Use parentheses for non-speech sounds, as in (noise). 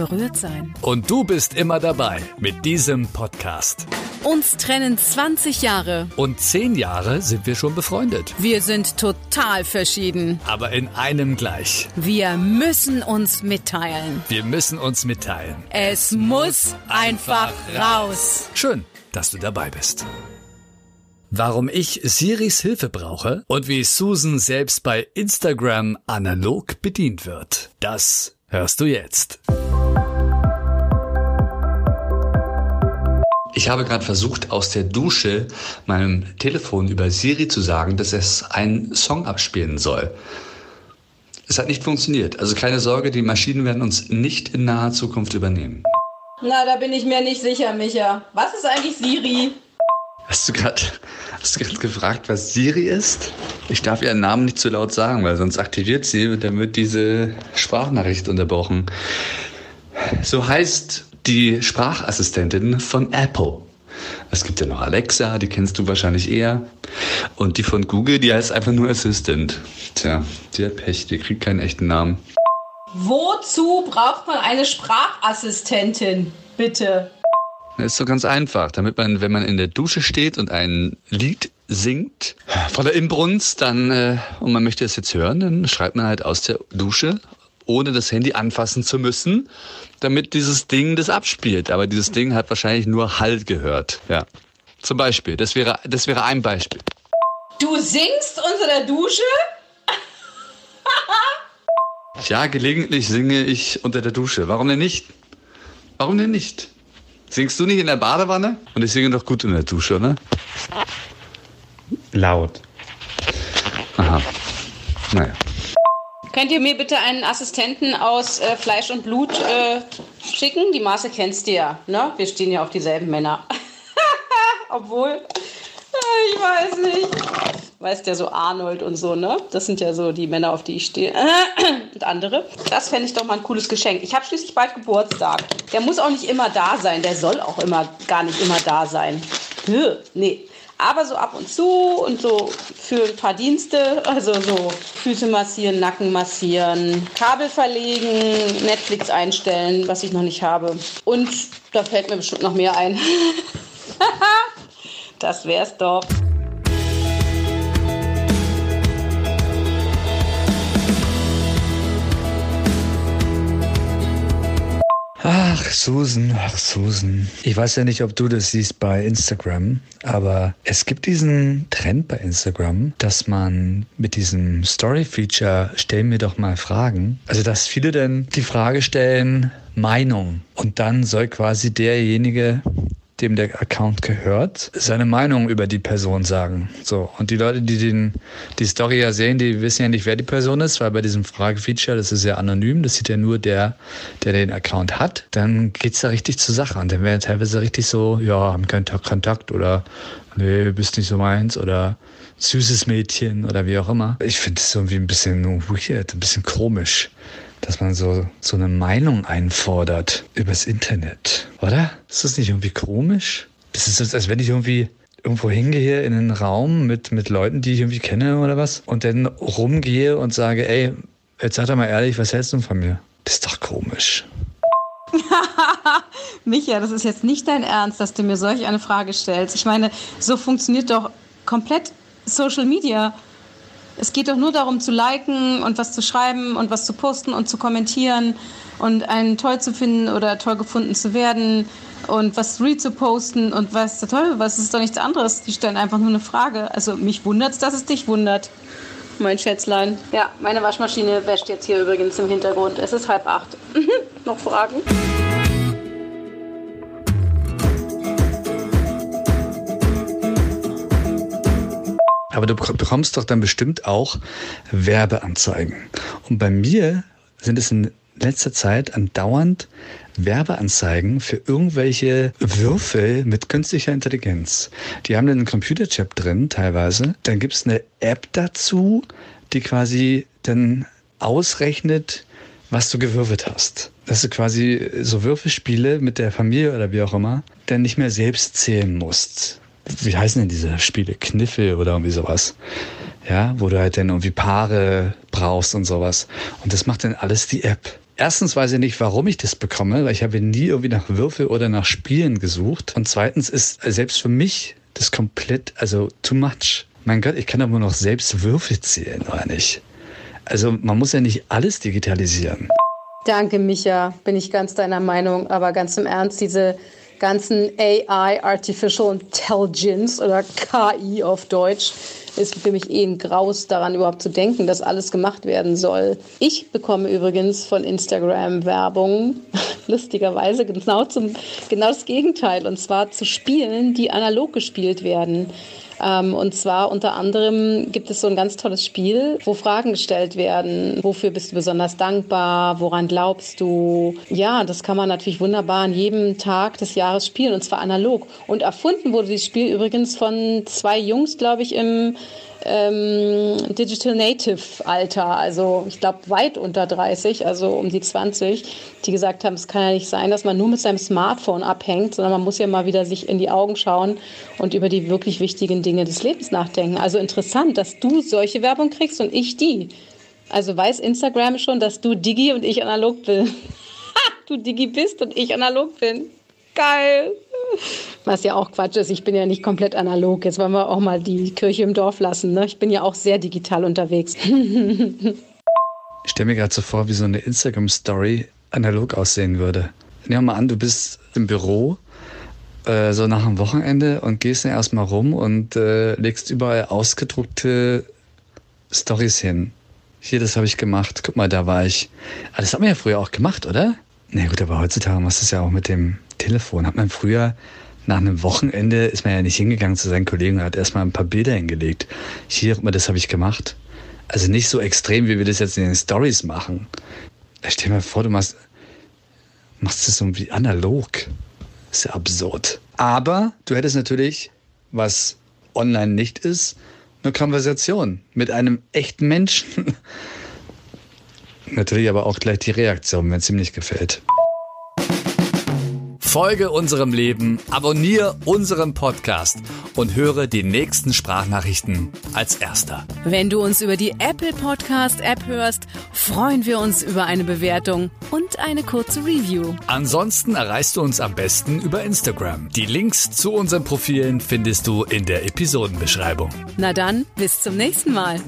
berührt sein. Und du bist immer dabei mit diesem Podcast. Uns trennen 20 Jahre. Und 10 Jahre sind wir schon befreundet. Wir sind total verschieden. Aber in einem gleich. Wir müssen uns mitteilen. Wir müssen uns mitteilen. Es muss einfach raus. Schön, dass du dabei bist. Warum ich Siris Hilfe brauche und wie Susan selbst bei Instagram analog bedient wird. Das hörst du jetzt. Ich habe gerade versucht, aus der Dusche meinem Telefon über Siri zu sagen, dass es einen Song abspielen soll. Es hat nicht funktioniert. Also keine Sorge, die Maschinen werden uns nicht in naher Zukunft übernehmen. Na, da bin ich mir nicht sicher, Micha. Was ist eigentlich Siri? Hast du gerade hast du gerade gefragt, was Siri ist? Ich darf ihren Namen nicht zu laut sagen, weil sonst aktiviert sie und dann wird diese Sprachnachricht unterbrochen. So heißt die Sprachassistentin von Apple. Es gibt ja noch Alexa, die kennst du wahrscheinlich eher. Und die von Google, die heißt einfach nur Assistant. Tja, die hat Pech, die kriegt keinen echten Namen. Wozu braucht man eine Sprachassistentin? Bitte. Das ist so ganz einfach, damit man, wenn man in der Dusche steht und ein Lied singt voller Imbrunst, dann äh, und man möchte es jetzt hören, dann schreibt man halt aus der Dusche ohne das Handy anfassen zu müssen, damit dieses Ding das abspielt. Aber dieses Ding hat wahrscheinlich nur Halt gehört. Ja. Zum Beispiel. Das wäre, das wäre ein Beispiel. Du singst unter der Dusche? (laughs) ja, gelegentlich singe ich unter der Dusche. Warum denn nicht? Warum denn nicht? Singst du nicht in der Badewanne? Und ich singe doch gut in der Dusche, oder? Laut. Aha. Naja. Könnt ihr mir bitte einen Assistenten aus äh, Fleisch und Blut äh, schicken? Die Maße kennst du ja, ne? Wir stehen ja auf dieselben Männer. (laughs) Obwohl, äh, ich weiß nicht. Weißt ja so Arnold und so, ne? Das sind ja so die Männer, auf die ich stehe. (clears throat) und andere. Das fände ich doch mal ein cooles Geschenk. Ich habe schließlich bald Geburtstag. Der muss auch nicht immer da sein. Der soll auch immer gar nicht immer da sein. Nee. Aber so ab und zu und so für ein paar Dienste, also so Füße massieren, Nacken massieren, Kabel verlegen, Netflix einstellen, was ich noch nicht habe. Und da fällt mir bestimmt noch mehr ein. (laughs) das wär's doch. Ach, Susan, ach, Susan. Ich weiß ja nicht, ob du das siehst bei Instagram, aber es gibt diesen Trend bei Instagram, dass man mit diesem Story-Feature stellen mir doch mal Fragen. Also, dass viele dann die Frage stellen, Meinung. Und dann soll quasi derjenige dem der Account gehört, seine Meinung über die Person sagen. So. Und die Leute, die den, die Story ja sehen, die wissen ja nicht, wer die Person ist, weil bei diesem Fragefeature, das ist ja anonym, das sieht ja nur der, der den Account hat. Dann geht's da richtig zur Sache. Und dann wäre teilweise richtig so, ja, haben keinen Kontakt oder nee, bist nicht so meins oder süßes Mädchen oder wie auch immer. Ich finde es irgendwie ein bisschen weird, ein bisschen komisch dass man so, so eine Meinung einfordert übers Internet, oder? Ist das nicht irgendwie komisch? Das ist so, als wenn ich irgendwie irgendwo hingehe in einen Raum mit, mit Leuten, die ich irgendwie kenne oder was, und dann rumgehe und sage, ey, jetzt sag doch mal ehrlich, was hältst du von mir? Das ist doch komisch. (laughs) Micha, das ist jetzt nicht dein Ernst, dass du mir solch eine Frage stellst. Ich meine, so funktioniert doch komplett Social Media. Es geht doch nur darum zu liken und was zu schreiben und was zu posten und zu kommentieren und einen toll zu finden oder toll gefunden zu werden und was zu posten und was toll, was ist doch nichts anderes. Die stellen einfach nur eine Frage. Also mich wundert es, dass es dich wundert. Mein Schätzlein. Ja, meine Waschmaschine wäscht jetzt hier übrigens im Hintergrund. Es ist halb acht. (laughs) Noch Fragen? Aber du bekommst doch dann bestimmt auch Werbeanzeigen. Und bei mir sind es in letzter Zeit andauernd Werbeanzeigen für irgendwelche Würfel mit künstlicher Intelligenz. Die haben dann einen Computerchip drin teilweise. Dann gibt es eine App dazu, die quasi dann ausrechnet, was du gewürfelt hast. Dass du quasi so Würfelspiele mit der Familie oder wie auch immer, dann nicht mehr selbst zählen musst. Wie heißen denn diese Spiele? Kniffel oder irgendwie sowas. Ja, wo du halt dann irgendwie Paare brauchst und sowas. Und das macht dann alles die App. Erstens weiß ich nicht, warum ich das bekomme, weil ich habe nie irgendwie nach Würfel oder nach Spielen gesucht. Und zweitens ist selbst für mich das komplett, also too much. Mein Gott, ich kann aber noch selbst Würfel zählen, oder nicht? Also man muss ja nicht alles digitalisieren. Danke, Micha, bin ich ganz deiner Meinung. Aber ganz im Ernst, diese ganzen AI, Artificial Intelligence oder KI auf Deutsch, ist für mich eh ein Graus daran überhaupt zu denken, dass alles gemacht werden soll. Ich bekomme übrigens von Instagram Werbung, (laughs) lustigerweise genau, zum, genau das Gegenteil, und zwar zu Spielen, die analog gespielt werden. Ähm, und zwar unter anderem gibt es so ein ganz tolles Spiel, wo Fragen gestellt werden. Wofür bist du besonders dankbar? Woran glaubst du? Ja, das kann man natürlich wunderbar an jedem Tag des Jahres spielen und zwar analog. Und erfunden wurde dieses Spiel übrigens von zwei Jungs, glaube ich, im ähm, Digital Native Alter, also ich glaube weit unter 30, also um die 20, die gesagt haben, es kann ja nicht sein, dass man nur mit seinem Smartphone abhängt, sondern man muss ja mal wieder sich in die Augen schauen und über die wirklich wichtigen Dinge des Lebens nachdenken. Also interessant, dass du solche Werbung kriegst und ich die. Also weiß Instagram schon, dass du Digi und ich analog bin. (laughs) du Digi bist und ich analog bin. Geil. Was ja auch Quatsch ist, ich bin ja nicht komplett analog. Jetzt wollen wir auch mal die Kirche im Dorf lassen. Ne? Ich bin ja auch sehr digital unterwegs. (laughs) ich stelle mir gerade so vor, wie so eine Instagram-Story analog aussehen würde. Nehmen wir mal an, du bist im Büro, äh, so nach dem Wochenende und gehst dann erstmal rum und äh, legst überall ausgedruckte Stories hin. Hier, das habe ich gemacht. Guck mal, da war ich. Ah, das hat man ja früher auch gemacht, oder? Na gut, aber heutzutage machst du es ja auch mit dem Telefon. Hat man früher nach einem Wochenende ist man ja nicht hingegangen zu seinen Kollegen und hat erstmal ein paar Bilder hingelegt. Hier, guck mal, das habe ich gemacht. Also nicht so extrem, wie wir das jetzt in den Stories machen. Stell dir mal vor, du machst, machst das irgendwie analog. Das ist ja absurd. Aber du hättest natürlich, was online nicht ist, eine Konversation mit einem echten Menschen. Natürlich aber auch gleich die Reaktion, wenn es ihm nicht gefällt. Folge unserem Leben, abonniere unseren Podcast und höre die nächsten Sprachnachrichten als erster. Wenn du uns über die Apple Podcast App hörst, freuen wir uns über eine Bewertung und eine kurze Review. Ansonsten erreichst du uns am besten über Instagram. Die Links zu unseren Profilen findest du in der Episodenbeschreibung. Na dann, bis zum nächsten Mal.